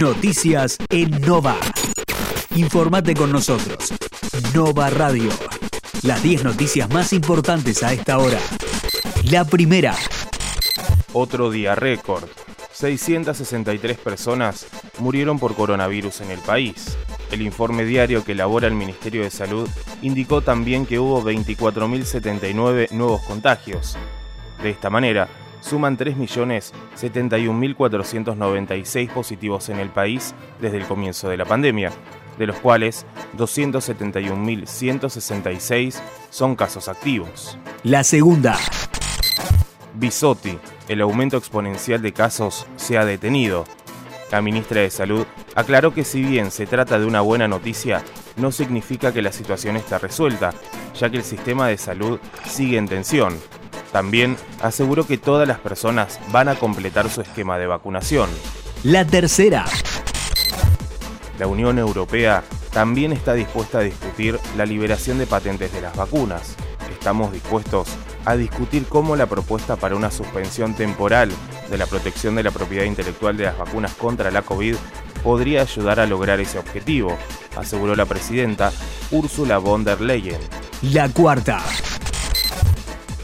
Noticias en Nova. Informate con nosotros. Nova Radio. Las 10 noticias más importantes a esta hora. La primera. Otro día récord. 663 personas murieron por coronavirus en el país. El informe diario que elabora el Ministerio de Salud indicó también que hubo 24.079 nuevos contagios. De esta manera, suman 3.071.496 positivos en el país desde el comienzo de la pandemia, de los cuales 271.166 son casos activos. La segunda. Bisotti, el aumento exponencial de casos se ha detenido. La ministra de Salud aclaró que si bien se trata de una buena noticia, no significa que la situación está resuelta, ya que el sistema de salud sigue en tensión. También aseguró que todas las personas van a completar su esquema de vacunación. La tercera. La Unión Europea también está dispuesta a discutir la liberación de patentes de las vacunas. Estamos dispuestos a discutir cómo la propuesta para una suspensión temporal de la protección de la propiedad intelectual de las vacunas contra la COVID podría ayudar a lograr ese objetivo, aseguró la presidenta Ursula von der Leyen. La cuarta.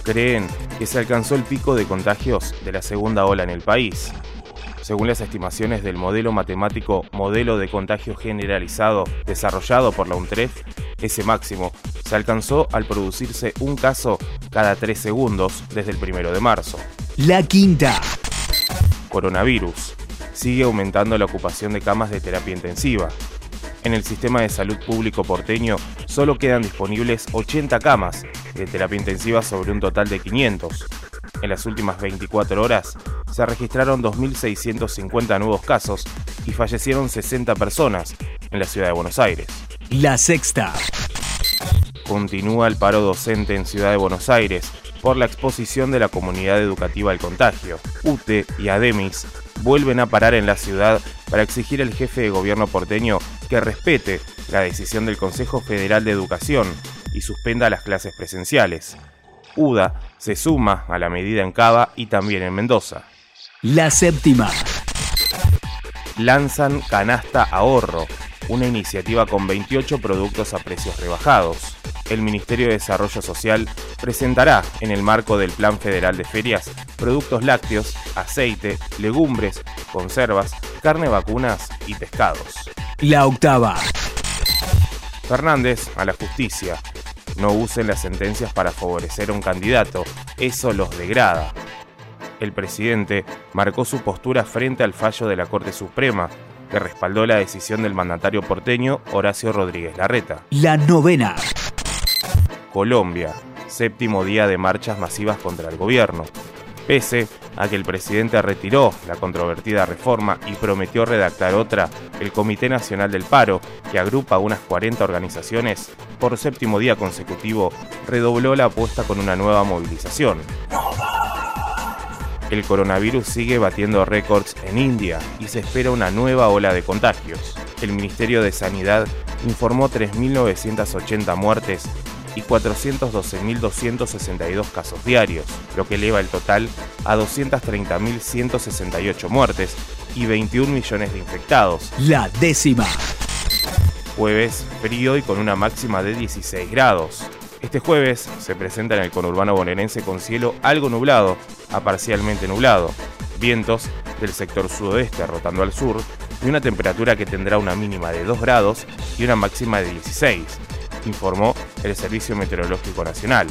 Creen que se alcanzó el pico de contagios de la segunda ola en el país. Según las estimaciones del modelo matemático Modelo de Contagio Generalizado desarrollado por la UNTREF, ese máximo se alcanzó al producirse un caso cada tres segundos desde el primero de marzo. La quinta. Coronavirus. Sigue aumentando la ocupación de camas de terapia intensiva. En el sistema de salud público porteño solo quedan disponibles 80 camas de terapia intensiva sobre un total de 500. En las últimas 24 horas se registraron 2.650 nuevos casos y fallecieron 60 personas en la ciudad de Buenos Aires. La sexta. Continúa el paro docente en Ciudad de Buenos Aires por la exposición de la comunidad educativa al contagio. UTE y ADEMIS vuelven a parar en la ciudad para exigir al jefe de gobierno porteño que respete la decisión del Consejo Federal de Educación y suspenda las clases presenciales. UDA se suma a la medida en Cava y también en Mendoza. La séptima. Lanzan Canasta Ahorro, una iniciativa con 28 productos a precios rebajados. El Ministerio de Desarrollo Social presentará, en el marco del Plan Federal de Ferias, productos lácteos, aceite, legumbres, conservas, carne vacunas y pescados. La octava. Fernández a la justicia. No usen las sentencias para favorecer a un candidato, eso los degrada. El presidente marcó su postura frente al fallo de la Corte Suprema, que respaldó la decisión del mandatario porteño Horacio Rodríguez Larreta. La novena. Colombia, séptimo día de marchas masivas contra el gobierno. Pese a que el presidente retiró la controvertida reforma y prometió redactar otra, el Comité Nacional del Paro, que agrupa unas 40 organizaciones, por séptimo día consecutivo redobló la apuesta con una nueva movilización. El coronavirus sigue batiendo récords en India y se espera una nueva ola de contagios. El Ministerio de Sanidad informó 3.980 muertes y 412.262 casos diarios, lo que eleva el total a 230.168 muertes y 21 millones de infectados. La décima. Jueves frío y con una máxima de 16 grados. Este jueves se presenta en el conurbano bonaerense con cielo algo nublado a parcialmente nublado, vientos del sector sudoeste rotando al sur y una temperatura que tendrá una mínima de 2 grados y una máxima de 16 informó el Servicio Meteorológico Nacional.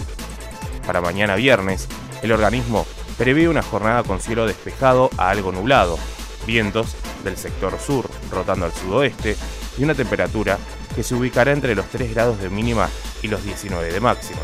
Para mañana viernes, el organismo prevé una jornada con cielo despejado a algo nublado, vientos del sector sur rotando al sudoeste y una temperatura que se ubicará entre los 3 grados de mínima y los 19 de máxima.